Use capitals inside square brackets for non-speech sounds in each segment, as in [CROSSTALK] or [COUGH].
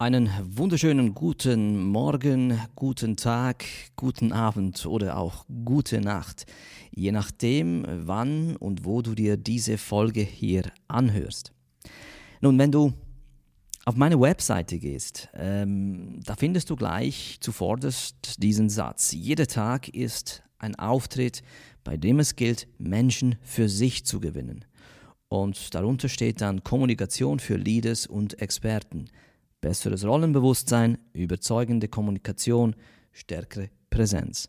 Einen wunderschönen guten Morgen, guten Tag, guten Abend oder auch gute Nacht, je nachdem, wann und wo du dir diese Folge hier anhörst. Nun, wenn du auf meine Webseite gehst, ähm, da findest du gleich zuvorderst diesen Satz. Jeder Tag ist ein Auftritt, bei dem es gilt, Menschen für sich zu gewinnen. Und darunter steht dann Kommunikation für Leaders und Experten besseres Rollenbewusstsein, überzeugende Kommunikation, stärkere Präsenz.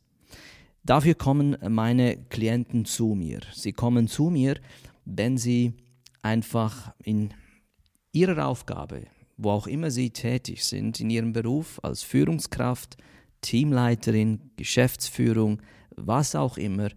Dafür kommen meine Klienten zu mir. Sie kommen zu mir, wenn sie einfach in ihrer Aufgabe, wo auch immer sie tätig sind, in ihrem Beruf als Führungskraft, Teamleiterin, Geschäftsführung, was auch immer,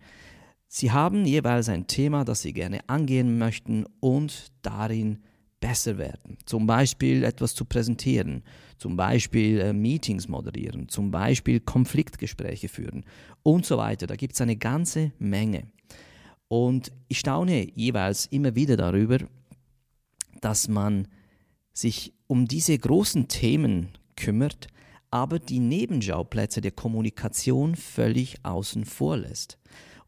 sie haben jeweils ein Thema, das sie gerne angehen möchten und darin besser werden. Zum Beispiel etwas zu präsentieren, zum Beispiel äh, Meetings moderieren, zum Beispiel Konfliktgespräche führen und so weiter. Da gibt es eine ganze Menge. Und ich staune jeweils immer wieder darüber, dass man sich um diese großen Themen kümmert, aber die Nebenschauplätze der Kommunikation völlig außen vor lässt.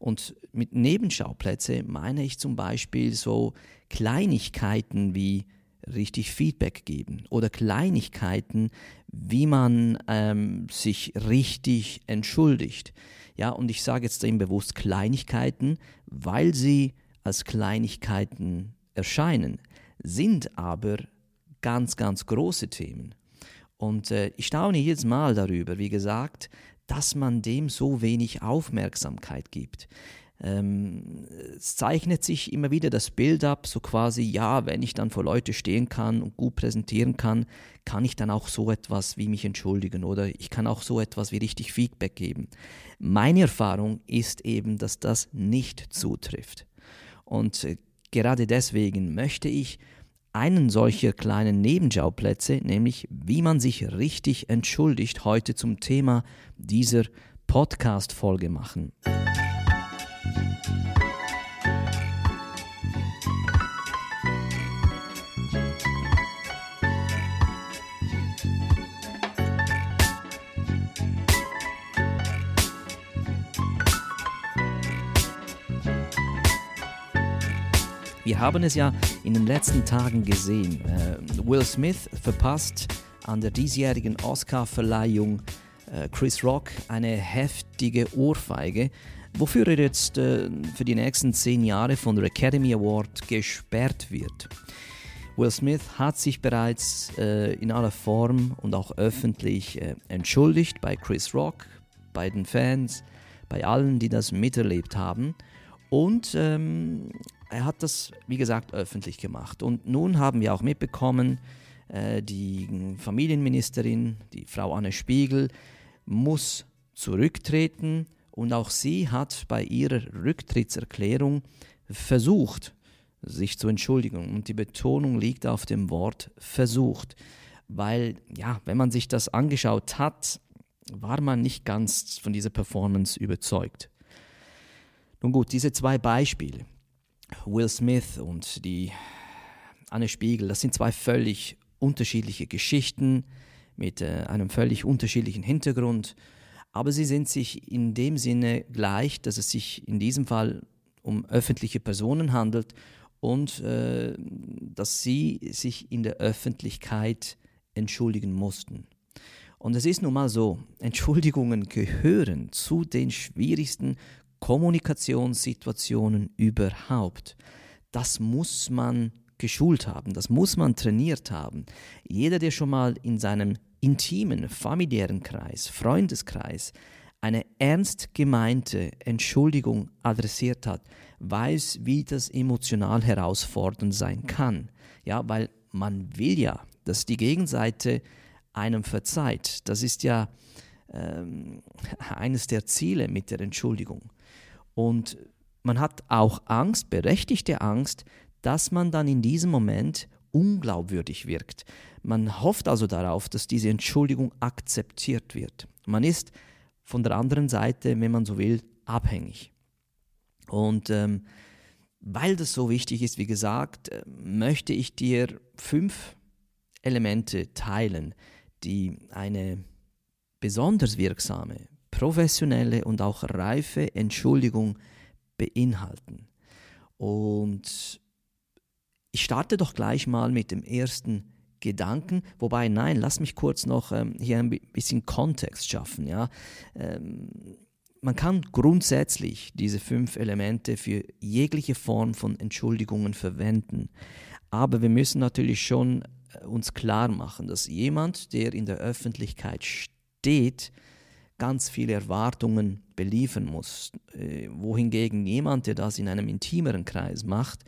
Und mit Nebenschauplätze meine ich zum Beispiel so Kleinigkeiten wie richtig Feedback geben oder Kleinigkeiten, wie man ähm, sich richtig entschuldigt. Ja, und ich sage jetzt eben bewusst Kleinigkeiten, weil sie als Kleinigkeiten erscheinen, sind aber ganz, ganz große Themen. Und äh, ich staune jedes Mal darüber, wie gesagt, dass man dem so wenig Aufmerksamkeit gibt. Ähm, es zeichnet sich immer wieder das Bild ab, so quasi, ja, wenn ich dann vor Leute stehen kann und gut präsentieren kann, kann ich dann auch so etwas wie mich entschuldigen oder ich kann auch so etwas wie richtig Feedback geben. Meine Erfahrung ist eben, dass das nicht zutrifft. Und äh, gerade deswegen möchte ich einen solcher kleinen Nebenschauplätze, nämlich wie man sich richtig entschuldigt, heute zum Thema dieser Podcast-Folge machen. Haben es ja in den letzten Tagen gesehen. Äh, Will Smith verpasst an der diesjährigen Oscar-Verleihung äh, Chris Rock eine heftige Ohrfeige, wofür er jetzt äh, für die nächsten zehn Jahre von der Academy Award gesperrt wird. Will Smith hat sich bereits äh, in aller Form und auch öffentlich entschuldigt bei Chris Rock, bei den Fans, bei allen, die das miterlebt haben. Und ähm, er hat das, wie gesagt, öffentlich gemacht. Und nun haben wir auch mitbekommen, äh, die Familienministerin, die Frau Anne Spiegel, muss zurücktreten und auch sie hat bei ihrer Rücktrittserklärung versucht, sich zu entschuldigen. Und die Betonung liegt auf dem Wort versucht, weil, ja, wenn man sich das angeschaut hat, war man nicht ganz von dieser Performance überzeugt. Nun gut, diese zwei Beispiele, Will Smith und die Anne Spiegel, das sind zwei völlig unterschiedliche Geschichten mit äh, einem völlig unterschiedlichen Hintergrund, aber sie sind sich in dem Sinne gleich, dass es sich in diesem Fall um öffentliche Personen handelt und äh, dass sie sich in der Öffentlichkeit entschuldigen mussten. Und es ist nun mal so, [LAUGHS] Entschuldigungen gehören zu den schwierigsten Kommunikationssituationen überhaupt. Das muss man geschult haben, das muss man trainiert haben. Jeder, der schon mal in seinem intimen, familiären Kreis, Freundeskreis eine ernst gemeinte Entschuldigung adressiert hat, weiß, wie das emotional herausfordernd sein kann. Ja, weil man will ja, dass die Gegenseite einem verzeiht. Das ist ja ähm, eines der Ziele mit der Entschuldigung. Und man hat auch Angst, berechtigte Angst, dass man dann in diesem Moment unglaubwürdig wirkt. Man hofft also darauf, dass diese Entschuldigung akzeptiert wird. Man ist von der anderen Seite, wenn man so will, abhängig. Und ähm, weil das so wichtig ist, wie gesagt, äh, möchte ich dir fünf Elemente teilen, die eine besonders wirksame, professionelle und auch reife Entschuldigung beinhalten. Und ich starte doch gleich mal mit dem ersten Gedanken, wobei nein, lass mich kurz noch ähm, hier ein bisschen Kontext schaffen. Ja? Ähm, man kann grundsätzlich diese fünf Elemente für jegliche Form von Entschuldigungen verwenden. Aber wir müssen natürlich schon äh, uns klar machen, dass jemand, der in der Öffentlichkeit steht, ganz viele Erwartungen beliefern muss. Äh, wohingegen jemand, der das in einem intimeren Kreis macht,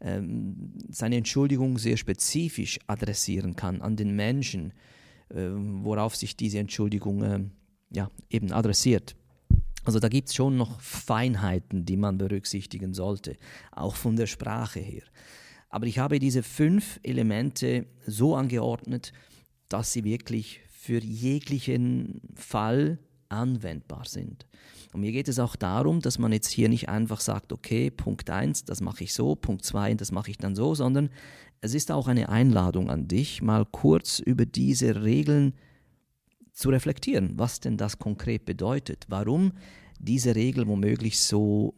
ähm, seine Entschuldigung sehr spezifisch adressieren kann an den Menschen, äh, worauf sich diese Entschuldigung äh, ja, eben adressiert. Also da gibt es schon noch Feinheiten, die man berücksichtigen sollte, auch von der Sprache her. Aber ich habe diese fünf Elemente so angeordnet, dass sie wirklich für jeglichen Fall anwendbar sind. Und mir geht es auch darum, dass man jetzt hier nicht einfach sagt, okay, Punkt 1, das mache ich so, Punkt 2, das mache ich dann so, sondern es ist auch eine Einladung an dich, mal kurz über diese Regeln zu reflektieren, was denn das konkret bedeutet, warum diese Regel womöglich so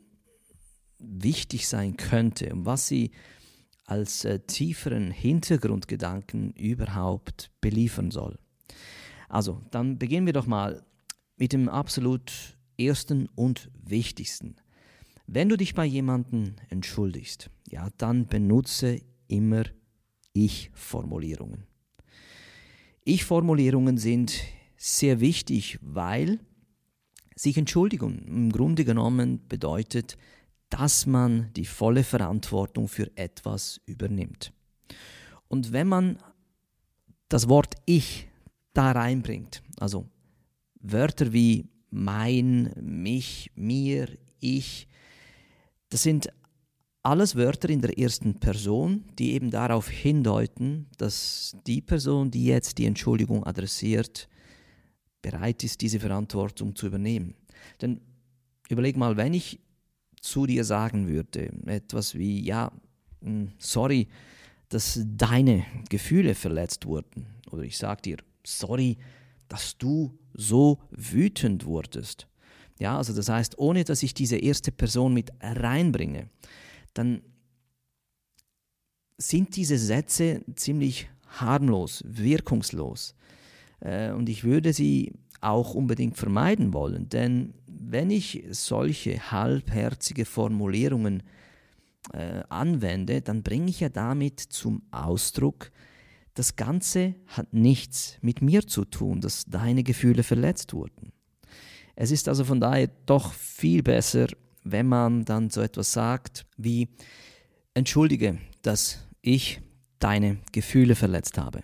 wichtig sein könnte und was sie als äh, tieferen Hintergrundgedanken überhaupt beliefern soll. Also, dann beginnen wir doch mal mit dem absolut ersten und wichtigsten. Wenn du dich bei jemandem entschuldigst, ja, dann benutze immer Ich-Formulierungen. Ich-Formulierungen sind sehr wichtig, weil sich entschuldigen im Grunde genommen bedeutet, dass man die volle Verantwortung für etwas übernimmt. Und wenn man das Wort Ich da reinbringt, also Wörter wie mein, mich, mir, ich, das sind alles Wörter in der ersten Person, die eben darauf hindeuten, dass die Person, die jetzt die Entschuldigung adressiert, bereit ist, diese Verantwortung zu übernehmen. Denn überleg mal, wenn ich zu dir sagen würde, etwas wie, ja, hm, sorry, dass deine Gefühle verletzt wurden, oder ich sage dir, sorry, dass du so wütend wurdest. Ja, also das heißt, ohne dass ich diese erste Person mit reinbringe, dann sind diese Sätze ziemlich harmlos, wirkungslos. Äh, und ich würde sie auch unbedingt vermeiden wollen, denn wenn ich solche halbherzige Formulierungen äh, anwende, dann bringe ich ja damit zum Ausdruck, das Ganze hat nichts mit mir zu tun, dass deine Gefühle verletzt wurden. Es ist also von daher doch viel besser, wenn man dann so etwas sagt wie, entschuldige, dass ich deine Gefühle verletzt habe.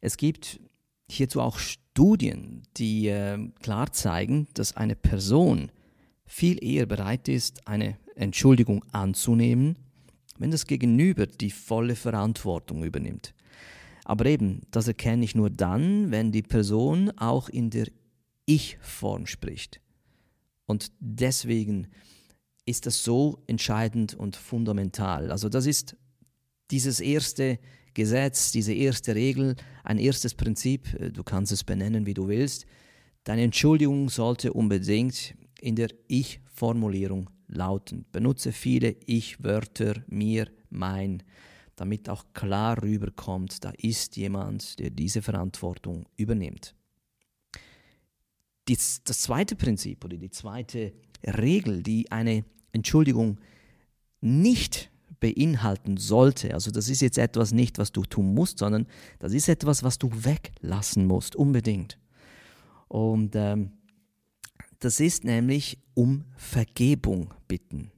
Es gibt hierzu auch Studien, die äh, klar zeigen, dass eine Person viel eher bereit ist, eine Entschuldigung anzunehmen, wenn das Gegenüber die volle Verantwortung übernimmt. Aber eben, das erkenne ich nur dann, wenn die Person auch in der Ich-Form spricht. Und deswegen ist das so entscheidend und fundamental. Also das ist dieses erste Gesetz, diese erste Regel, ein erstes Prinzip, äh, du kannst es benennen, wie du willst. Deine Entschuldigung sollte unbedingt in der Ich-Formulierung lauten. Benutze viele Ich-Wörter, mir, mein, damit auch klar rüberkommt, da ist jemand, der diese Verantwortung übernimmt. Das, zweite Prinzip oder die zweite Regel, die eine Entschuldigung nicht beinhalten sollte. Also das ist jetzt etwas nicht, was du tun musst, sondern das ist etwas, was du weglassen musst, unbedingt. Und ähm, das ist nämlich um Vergebung bitten.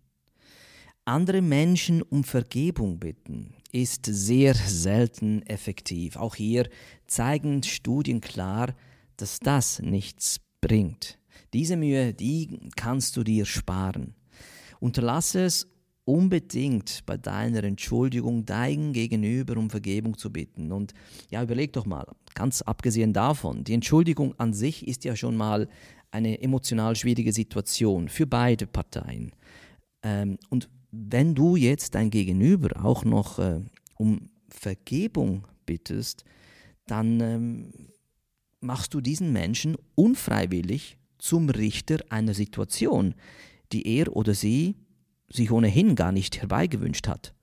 Andere Menschen um Vergebung bitten ist sehr selten effektiv. Auch hier zeigen Studien klar, dass das nichts bringt. Diese Mühe, die kannst du dir sparen. Unterlasse es unbedingt bei deiner Entschuldigung dein Gegenüber um Vergebung zu bitten. Und ja, überleg doch mal, ganz abgesehen davon, die Entschuldigung an sich ist ja schon mal eine emotional schwierige Situation für beide Parteien. Ähm, und wenn du jetzt dein Gegenüber auch noch äh, um Vergebung bittest, dann ähm, machst du diesen Menschen unfreiwillig zum Richter einer Situation, die er oder sie sich ohnehin gar nicht herbeigewünscht hat.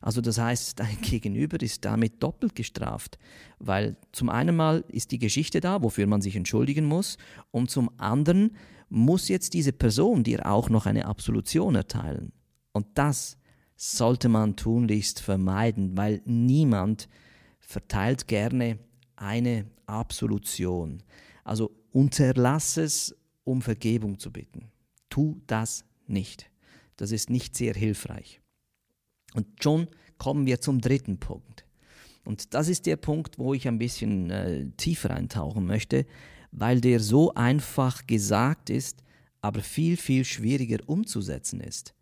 Also das heißt, [LAUGHS] dein Gegenüber ist damit doppelt gestraft, weil zum einen mal ist die Geschichte da, wofür man sich entschuldigen muss, und zum anderen muss jetzt diese Person dir auch noch eine Absolution erteilen. Und das sollte man tunlichst vermeiden, weil niemand verteilt gerne eine Absolution. Also unterlass es, um Vergebung zu bitten. Tu das nicht. Das ist nicht sehr hilfreich. Und schon kommen wir zum dritten Punkt. Und das ist der Punkt, wo ich ein bisschen äh, tiefer eintauchen möchte, weil der so einfach gesagt ist, aber viel, viel schwieriger umzusetzen ist.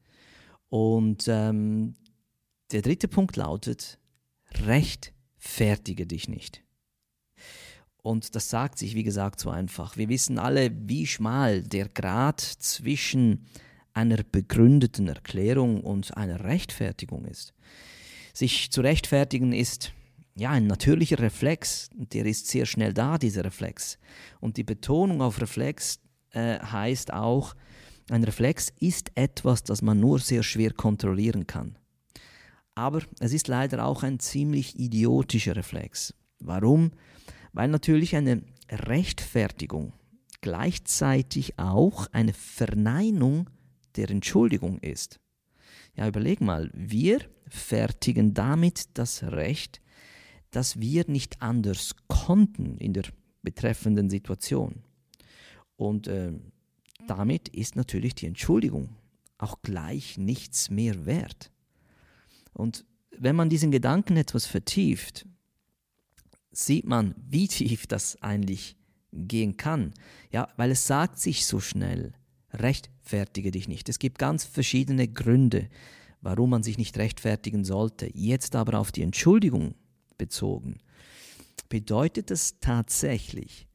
Und ähm, der dritte Punkt lautet, rechtfertige dich nicht. Und das sagt sich, wie gesagt, so einfach. Wir wissen alle, wie schmal der Grad zwischen einer begründeten Erklärung und einer Rechtfertigung ist. Sich zu rechtfertigen ist ja ein natürlicher Reflex, der ist sehr schnell da, dieser Reflex. Und die Betonung auf Reflex äh, heißt auch, ein Reflex ist etwas, das man nur sehr schwer kontrollieren kann. Aber es ist leider auch ein ziemlich idiotischer Reflex. Warum? Weil natürlich eine Rechtfertigung gleichzeitig auch eine Verneinung der Entschuldigung ist. Ja, überleg mal, wir fertigen damit das Recht, dass wir nicht anders konnten in der betreffenden Situation. Und äh, damit ist natürlich die Entschuldigung auch gleich nichts mehr wert. Und wenn man diesen Gedanken etwas vertieft, sieht man, wie tief das eigentlich gehen kann. Ja, weil es sagt sich so schnell, rechtfertige dich nicht. Es gibt ganz verschiedene Gründe, warum man sich nicht rechtfertigen sollte. Jetzt aber auf die Entschuldigung bezogen, bedeutet es tatsächlich,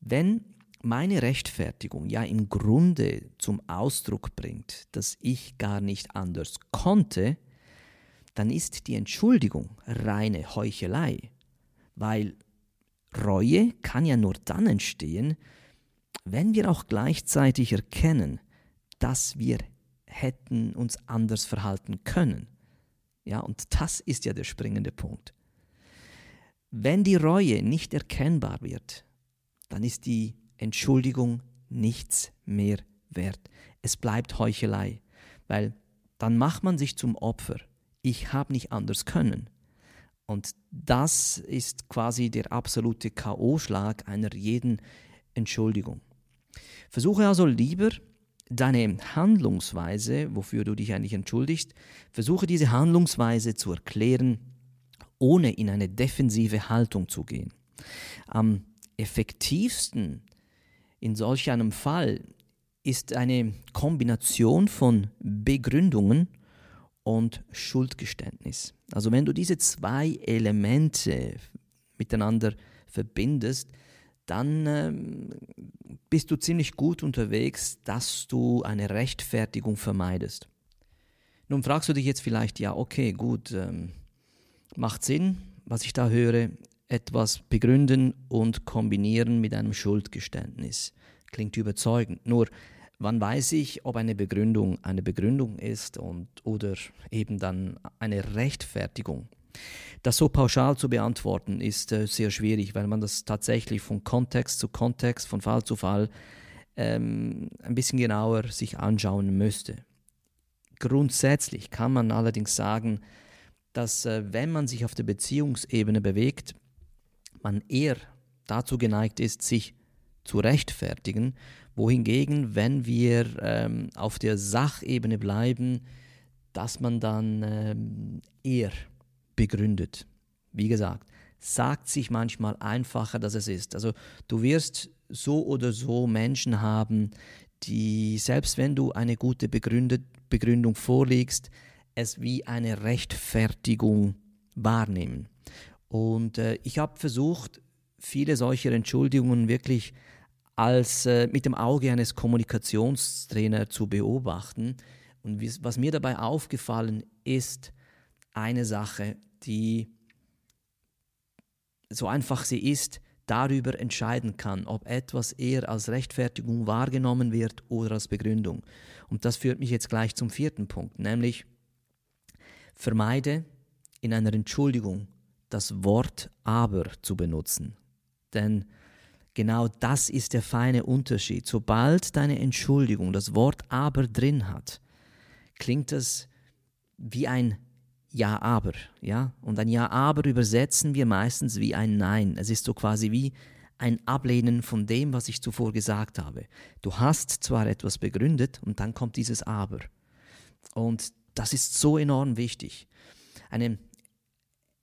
wenn meine Rechtfertigung ja im Grunde zum Ausdruck bringt, dass ich gar nicht anders konnte, dann ist die Entschuldigung reine Heuchelei, weil Reue kann ja nur dann entstehen, wenn wir auch gleichzeitig erkennen, dass wir hätten uns anders verhalten können. Ja, und das ist ja der springende Punkt. Wenn die Reue nicht erkennbar wird, dann ist die Entschuldigung nichts mehr wert. Es bleibt Heuchelei, weil dann macht man sich zum Opfer. Ich habe nicht anders können. Und das ist quasi der absolute KO-Schlag einer jeden Entschuldigung. Versuche also lieber deine Handlungsweise, wofür du dich eigentlich entschuldigst, versuche diese Handlungsweise zu erklären, ohne in eine defensive Haltung zu gehen. Am effektivsten in solch einem Fall ist eine Kombination von Begründungen und Schuldgeständnis. Also wenn du diese zwei Elemente miteinander verbindest, dann ähm, bist du ziemlich gut unterwegs, dass du eine Rechtfertigung vermeidest. Nun fragst du dich jetzt vielleicht, ja, okay, gut, ähm, macht Sinn, was ich da höre, etwas begründen und kombinieren mit einem Schuldgeständnis. Klingt überzeugend. Nur, wann weiß ich, ob eine Begründung eine Begründung ist und, oder eben dann eine Rechtfertigung? Das so pauschal zu beantworten ist äh, sehr schwierig, weil man das tatsächlich von Kontext zu Kontext, von Fall zu Fall ähm, ein bisschen genauer sich anschauen müsste. Grundsätzlich kann man allerdings sagen, dass äh, wenn man sich auf der Beziehungsebene bewegt, man eher dazu geneigt ist, sich zu rechtfertigen, wohingegen, wenn wir ähm, auf der Sachebene bleiben, dass man dann ähm, eher begründet. Wie gesagt, sagt sich manchmal einfacher, dass es ist. Also du wirst so oder so Menschen haben, die, selbst wenn du eine gute Begründung vorlegst, es wie eine Rechtfertigung wahrnehmen. Und äh, ich habe versucht, viele solcher Entschuldigungen wirklich als äh, mit dem Auge eines Kommunikationstrainers zu beobachten. Und was mir dabei aufgefallen ist, eine Sache, die so einfach sie ist, darüber entscheiden kann, ob etwas eher als Rechtfertigung wahrgenommen wird oder als Begründung. Und das führt mich jetzt gleich zum vierten Punkt, nämlich vermeide in einer Entschuldigung das Wort aber zu benutzen. Denn genau das ist der feine Unterschied. Sobald deine Entschuldigung das Wort aber drin hat, klingt es wie ein ja, aber, ja. Und ein Ja, aber übersetzen wir meistens wie ein Nein. Es ist so quasi wie ein Ablehnen von dem, was ich zuvor gesagt habe. Du hast zwar etwas begründet und dann kommt dieses Aber. Und das ist so enorm wichtig. Eine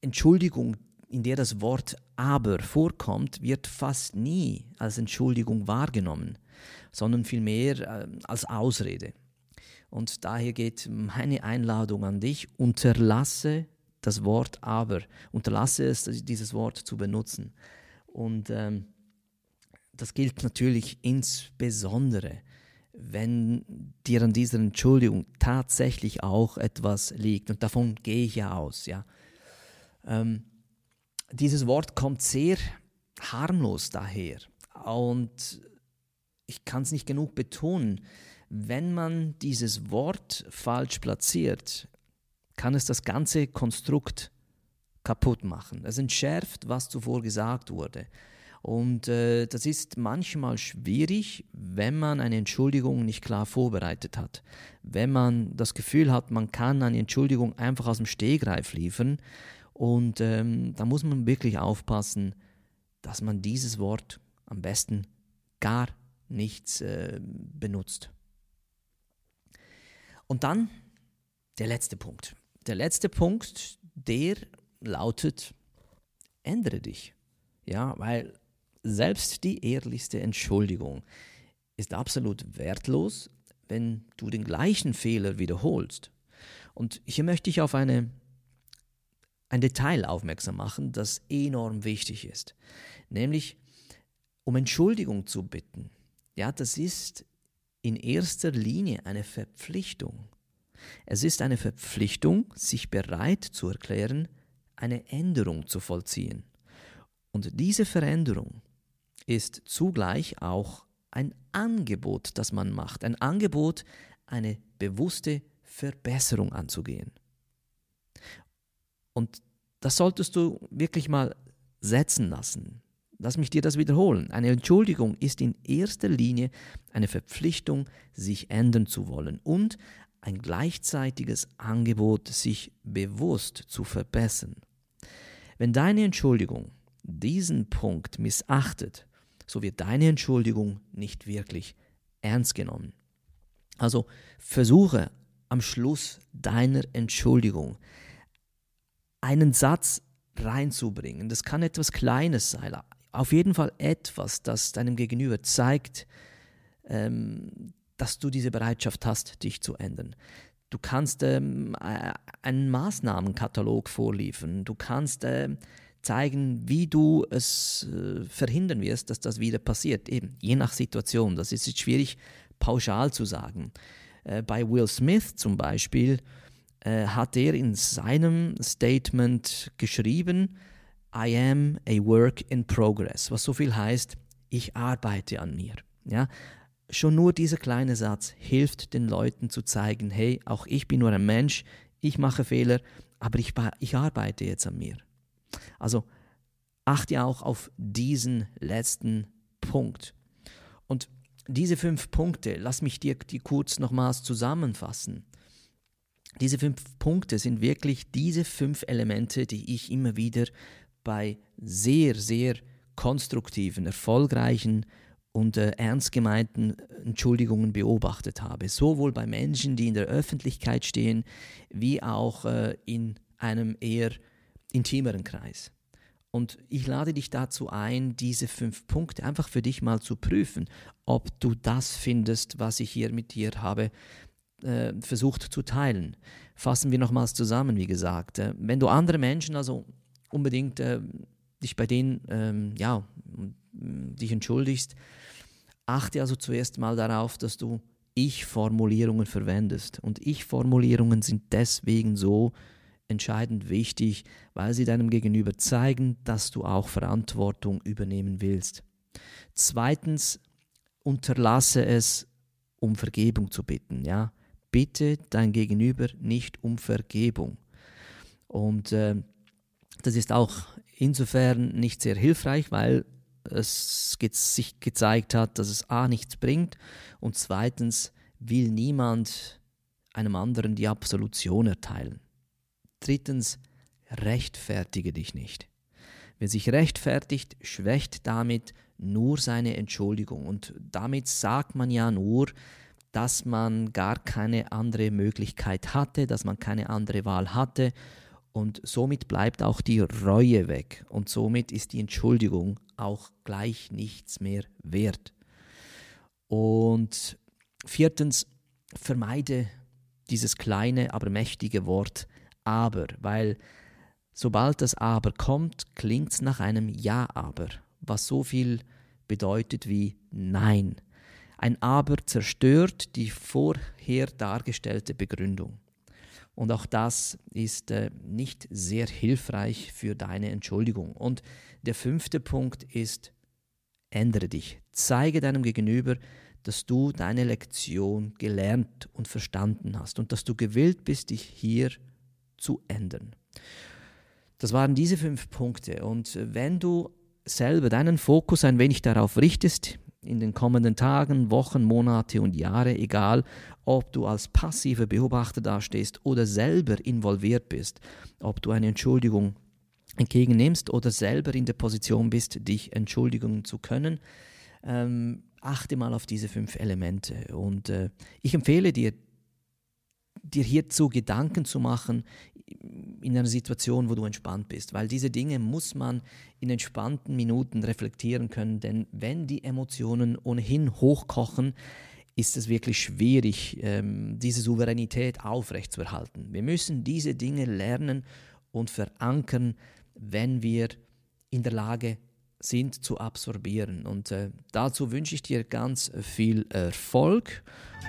Entschuldigung, in der das Wort aber vorkommt, wird fast nie als Entschuldigung wahrgenommen, sondern vielmehr äh, als Ausrede. Und daher geht meine Einladung an dich, unterlasse das Wort aber, unterlasse es, dieses Wort zu benutzen. Und ähm, das gilt natürlich insbesondere, wenn dir an dieser Entschuldigung tatsächlich auch etwas liegt. Und davon gehe ich ja aus. Ja. Ähm, dieses Wort kommt sehr harmlos daher. Und ich kann es nicht genug betonen wenn man dieses Wort falsch platziert, kann es das ganze Konstrukt kaputt machen. Es entschärft, was zuvor gesagt wurde. Und äh, das ist manchmal schwierig, wenn man eine Entschuldigung nicht klar vorbereitet hat. Wenn man das Gefühl hat, man kann eine Entschuldigung einfach aus dem Stegreif liefern. Und ähm, da muss man wirklich aufpassen, dass man dieses Wort am besten gar nichts äh, benutzt. Und dann der letzte Punkt. Der letzte Punkt, der lautet, ändere dich. Ja, weil selbst die ehrlichste Entschuldigung ist absolut wertlos, wenn du den gleichen Fehler wiederholst. Und hier möchte ich auf eine, ein Detail aufmerksam machen, das enorm wichtig ist. Nämlich, um Entschuldigung zu bitten. Ja, das ist in erster Linie eine Verpflichtung. Es ist eine Verpflichtung, sich bereit zu erklären, eine Änderung zu vollziehen. Und diese Veränderung ist zugleich auch ein Angebot, das man macht, ein Angebot, eine bewusste Verbesserung anzugehen. Und das solltest du wirklich mal setzen lassen. Lass mich dir das wiederholen. Eine Entschuldigung ist in erster Linie eine Verpflichtung, sich ändern zu wollen und ein gleichzeitiges Angebot, sich bewusst zu verbessern. Wenn deine Entschuldigung diesen Punkt missachtet, so wird deine Entschuldigung nicht wirklich ernst genommen. Also versuche am Schluss deiner Entschuldigung einen Satz reinzubringen. Das kann etwas Kleines sein, auf jeden Fall etwas, das deinem Gegenüber zeigt, ähm, dass du diese Bereitschaft hast, dich zu ändern. Du kannst ähm, einen Maßnahmenkatalog vorliefern. Du kannst äh, zeigen, wie du es äh, verhindern wirst, dass das wieder passiert. Eben, je nach Situation. Das ist jetzt schwierig pauschal zu sagen. Äh, bei Will Smith zum Beispiel äh, hat er in seinem Statement geschrieben, I am a work in progress, was so viel heißt, ich arbeite an mir. Ja? Schon nur dieser kleine Satz hilft den Leuten zu zeigen, hey, auch ich bin nur ein Mensch, ich mache Fehler, aber ich, ich arbeite jetzt an mir. Also achte auch auf diesen letzten Punkt. Und diese fünf Punkte, lass mich dir die kurz nochmals zusammenfassen. Diese fünf Punkte sind wirklich diese fünf Elemente, die ich immer wieder bei sehr, sehr konstruktiven, erfolgreichen und äh, ernst gemeinten Entschuldigungen beobachtet habe. Sowohl bei Menschen, die in der Öffentlichkeit stehen, wie auch äh, in einem eher intimeren Kreis. Und ich lade dich dazu ein, diese fünf Punkte einfach für dich mal zu prüfen, ob du das findest, was ich hier mit dir habe äh, versucht zu teilen. Fassen wir nochmals zusammen, wie gesagt. Äh, wenn du andere Menschen also unbedingt äh, dich bei denen, ähm, ja, dich entschuldigst. Achte also zuerst mal darauf, dass du Ich-Formulierungen verwendest. Und Ich-Formulierungen sind deswegen so entscheidend wichtig, weil sie deinem Gegenüber zeigen, dass du auch Verantwortung übernehmen willst. Zweitens, unterlasse es, um Vergebung zu bitten. Ja? Bitte dein Gegenüber nicht um Vergebung. Und äh, das ist auch insofern nicht sehr hilfreich, weil es sich gezeigt hat, dass es a nichts bringt und zweitens will niemand einem anderen die Absolution erteilen. Drittens, rechtfertige dich nicht. Wer sich rechtfertigt, schwächt damit nur seine Entschuldigung. Und damit sagt man ja nur, dass man gar keine andere Möglichkeit hatte, dass man keine andere Wahl hatte. Und somit bleibt auch die Reue weg. Und somit ist die Entschuldigung auch gleich nichts mehr wert. Und viertens, vermeide dieses kleine, aber mächtige Wort aber, weil sobald das aber kommt, klingt es nach einem Ja aber, was so viel bedeutet wie Nein. Ein aber zerstört die vorher dargestellte Begründung. Und auch das ist äh, nicht sehr hilfreich für deine Entschuldigung. Und der fünfte Punkt ist, ändere dich. Zeige deinem Gegenüber, dass du deine Lektion gelernt und verstanden hast und dass du gewillt bist, dich hier zu ändern. Das waren diese fünf Punkte. Und wenn du selber deinen Fokus ein wenig darauf richtest, in den kommenden Tagen, Wochen, Monate und Jahre, egal ob du als passiver Beobachter dastehst oder selber involviert bist, ob du eine Entschuldigung entgegennimmst oder selber in der Position bist, dich entschuldigen zu können, ähm, achte mal auf diese fünf Elemente. Und äh, ich empfehle dir, dir hierzu Gedanken zu machen in einer Situation, wo du entspannt bist, weil diese Dinge muss man in entspannten Minuten reflektieren können, denn wenn die Emotionen ohnehin hochkochen, ist es wirklich schwierig, ähm, diese Souveränität aufrechtzuerhalten. Wir müssen diese Dinge lernen und verankern, wenn wir in der Lage sind zu absorbieren. Und äh, dazu wünsche ich dir ganz viel Erfolg.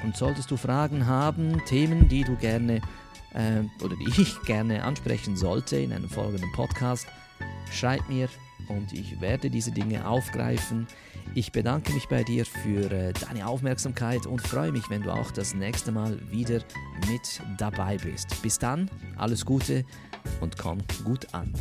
Und solltest du Fragen haben, Themen, die du gerne äh, oder die ich gerne ansprechen sollte in einem folgenden Podcast, schreib mir und ich werde diese Dinge aufgreifen. Ich bedanke mich bei dir für äh, deine Aufmerksamkeit und freue mich, wenn du auch das nächste Mal wieder mit dabei bist. Bis dann, alles Gute und komm gut an.